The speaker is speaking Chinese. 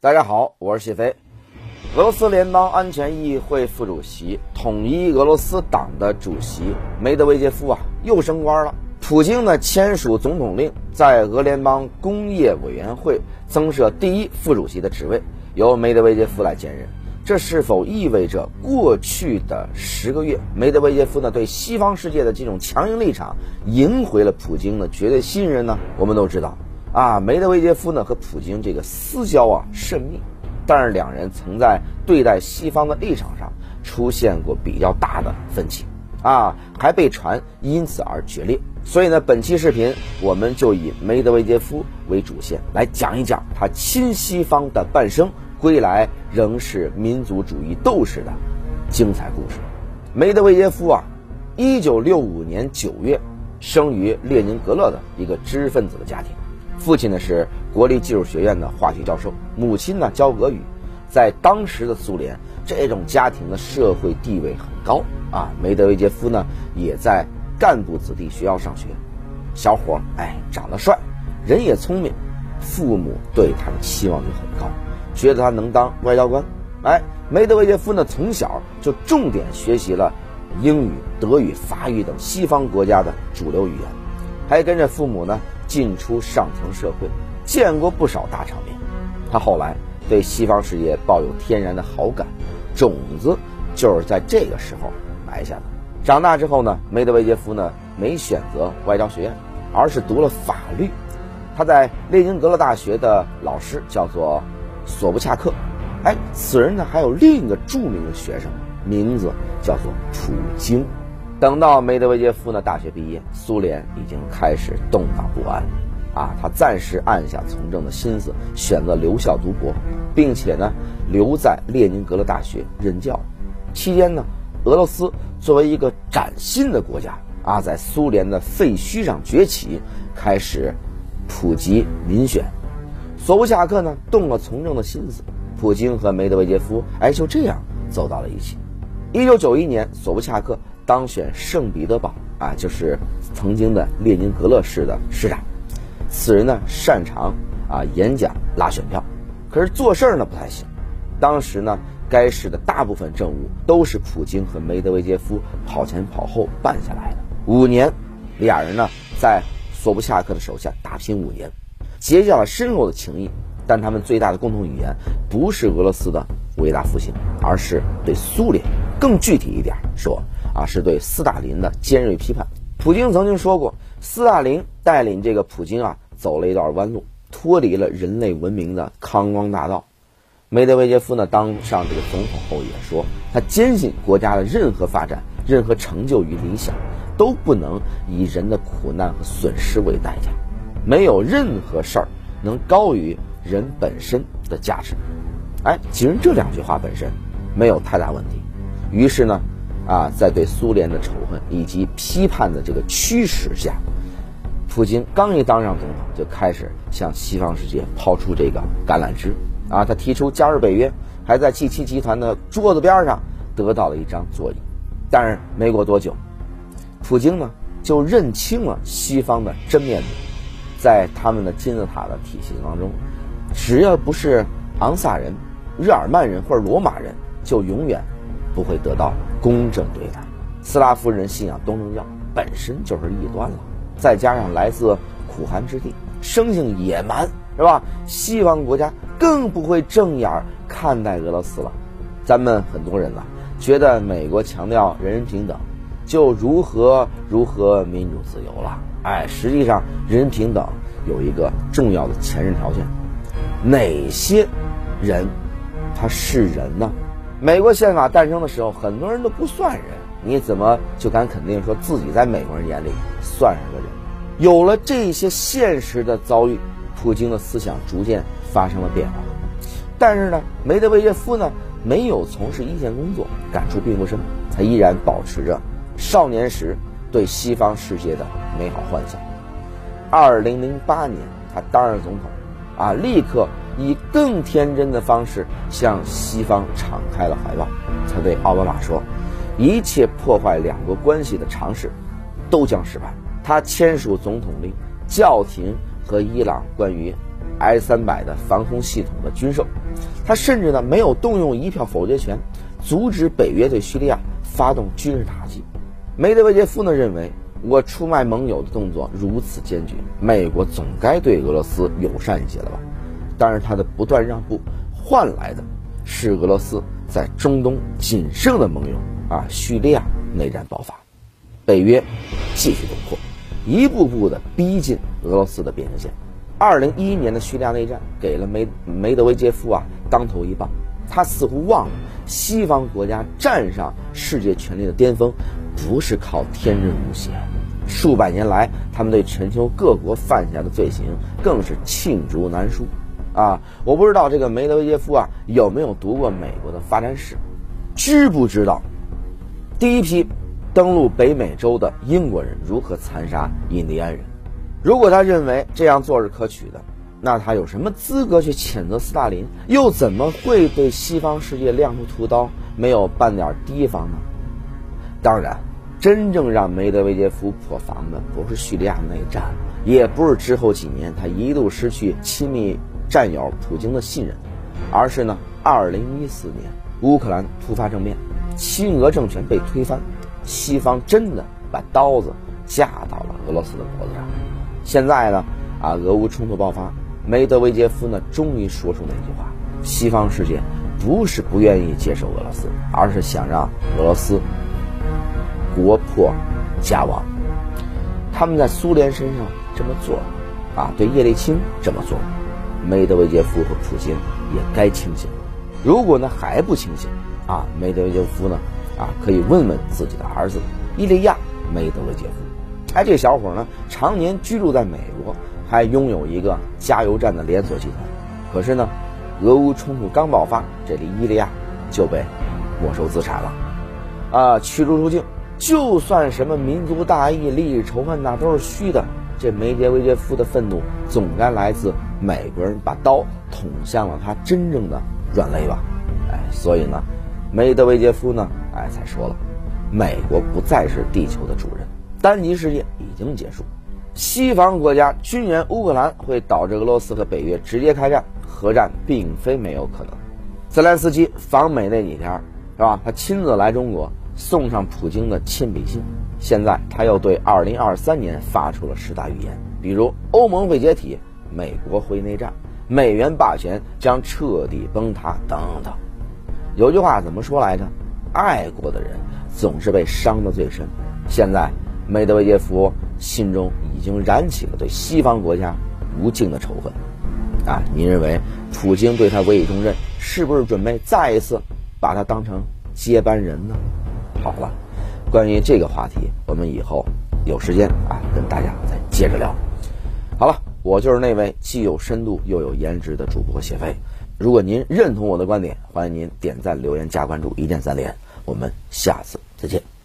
大家好，我是谢飞。俄罗斯联邦安全议会副主席、统一俄罗斯党的主席梅德韦杰夫啊，又升官了。普京呢签署总统令，在俄联邦工业委员会增设第一副主席的职位，由梅德韦杰夫来兼任。这是否意味着过去的十个月，梅德韦杰夫呢对西方世界的这种强硬立场赢回了普京的绝对信任呢？我们都知道。啊，梅德韦杰夫呢和普京这个私交啊甚密，但是两人曾在对待西方的立场上出现过比较大的分歧，啊，还被传因此而决裂。所以呢，本期视频我们就以梅德韦杰夫为主线来讲一讲他亲西方的半生，归来仍是民族主义斗士的精彩故事。梅德韦杰夫啊，一九六五年九月生于列宁格勒的一个知识分子的家庭。父亲呢是国立技术学院的化学教授，母亲呢教俄语，在当时的苏联，这种家庭的社会地位很高啊。梅德韦杰夫呢也在干部子弟学校上学，小伙儿哎长得帅，人也聪明，父母对他的期望就很高，觉得他能当外交官。哎，梅德韦杰夫呢从小就重点学习了英语、德语、法语等西方国家的主流语言，还跟着父母呢。进出上层社会，见过不少大场面。他后来对西方世界抱有天然的好感，种子就是在这个时候埋下的。长大之后呢，梅德韦杰夫呢没选择外交学院，而是读了法律。他在列宁格勒大学的老师叫做索布恰克，哎，此人呢还有另一个著名的学生，名字叫做普京。等到梅德韦杰夫呢大学毕业，苏联已经开始动荡不安，啊，他暂时按下从政的心思，选择留校读博，并且呢留在列宁格勒大学任教。期间呢，俄罗斯作为一个崭新的国家啊，在苏联的废墟上崛起，开始普及民选。索布恰克呢动了从政的心思，普京和梅德韦杰夫哎就这样走到了一起。一九九一年，索布恰克。当选圣彼得堡啊，就是曾经的列宁格勒市的市长。此人呢擅长啊演讲拉选票，可是做事儿呢不太行。当时呢该市的大部分政务都是普京和梅德韦杰夫跑前跑后办下来的。五年，俩人呢在索布恰克的手下打拼五年，结下了深厚的情谊。但他们最大的共同语言不是俄罗斯的伟大复兴，而是对苏联。更具体一点说。啊，是对斯大林的尖锐批判。普京曾经说过，斯大林带领这个普京啊走了一段弯路，脱离了人类文明的康庄大道。梅德韦杰夫呢当上这个总统后也说，他坚信国家的任何发展、任何成就与理想，都不能以人的苦难和损失为代价。没有任何事儿能高于人本身的价值。哎，其实这两句话本身没有太大问题。于是呢。啊，在对苏联的仇恨以及批判的这个驱使下，普京刚一当上总统，就开始向西方世界抛出这个橄榄枝。啊，他提出加入北约，还在 G7 集团的桌子边上得到了一张座椅。但是没过多久，普京呢就认清了西方的真面目，在他们的金字塔的体系当中，只要不是昂萨人、日耳曼人或者罗马人，就永远。不会得到公正对待。斯拉夫人信仰东正教，本身就是异端了。再加上来自苦寒之地，生性野蛮，是吧？西方国家更不会正眼看待俄罗斯了。咱们很多人呢，觉得美国强调人人平等，就如何如何民主自由了。哎，实际上人人平等有一个重要的前置条件：哪些人他是人呢？美国宪法诞生的时候，很多人都不算人，你怎么就敢肯定说自己在美国人眼里算是个人？有了这些现实的遭遇，普京的思想逐渐发生了变化。但是呢，梅德韦杰夫呢没有从事一线工作，感触并不深，他依然保持着少年时对西方世界的美好幻想。二零零八年，他当上总统。啊！立刻以更天真的方式向西方敞开了怀抱。他对奥巴马说：“一切破坏两国关系的尝试，都将失败。”他签署总统令，叫停和伊朗关于 S 三百的防空系统的军售，他甚至呢没有动用一票否决权，阻止北约对叙利亚发动军事打击。梅德韦杰夫呢认为，我出卖盟友的动作如此坚决，美国总该对俄罗斯友善一些了吧？但是他的不断让步，换来的是俄罗斯在中东仅剩的盟友啊叙利亚内战爆发，北约继续东扩，一步步的逼近俄罗斯的边境线。二零一一年的叙利亚内战给了梅梅德韦杰夫啊当头一棒，他似乎忘了西方国家站上世界权力的巅峰，不是靠天真无邪，数百年来他们对全球各国犯下的罪行更是罄竹难书。啊，我不知道这个梅德韦杰夫啊有没有读过美国的发展史，知不知道第一批登陆北美洲的英国人如何残杀印第安人？如果他认为这样做是可取的，那他有什么资格去谴责斯大林？又怎么会对西方世界亮出屠刀，没有半点提防呢？当然，真正让梅德韦杰夫破防的不是叙利亚内战，也不是之后几年他一度失去亲密。战友普京的信任，而是呢，二零一四年乌克兰突发政变，亲俄政权被推翻，西方真的把刀子架到了俄罗斯的脖子上。现在呢，啊，俄乌冲突爆发，梅德韦杰夫呢，终于说出那句话：西方世界不是不愿意接受俄罗斯，而是想让俄罗斯国破家亡。他们在苏联身上这么做，啊，对叶利钦这么做。梅德韦杰夫和普京也该清醒，如果呢还不清醒，啊，梅德韦杰夫呢，啊，可以问问自己的儿子伊利亚·梅德韦杰夫。哎，这小伙呢，常年居住在美国，还拥有一个加油站的连锁集团。可是呢，俄乌冲突刚爆发，这里伊利亚就被没收资产了，啊，驱逐出境。就算什么民族大义、利益仇恨，那都是虚的。这梅德韦杰夫的愤怒总该来自美国人把刀捅向了他真正的软肋吧？哎，所以呢，梅德韦杰夫呢，哎，才说了，美国不再是地球的主人，单极世界已经结束，西方国家军援乌克兰会导致俄罗斯和北约直接开战，核战并非没有可能。泽连斯基访美那几天，是吧？他亲自来中国送上普京的亲笔信。现在他又对2023年发出了十大预言，比如欧盟会解体、美国会内战、美元霸权将彻底崩塌等等。有句话怎么说来着？爱过的人总是被伤得最深。现在梅德韦杰夫心中已经燃起了对西方国家无尽的仇恨。啊，您认为普京对他委以重任，是不是准备再一次把他当成接班人呢？好了。关于这个话题，我们以后有时间啊，跟大家再接着聊。好了，我就是那位既有深度又有颜值的主播谢飞。如果您认同我的观点，欢迎您点赞、留言、加关注，一键三连。我们下次再见。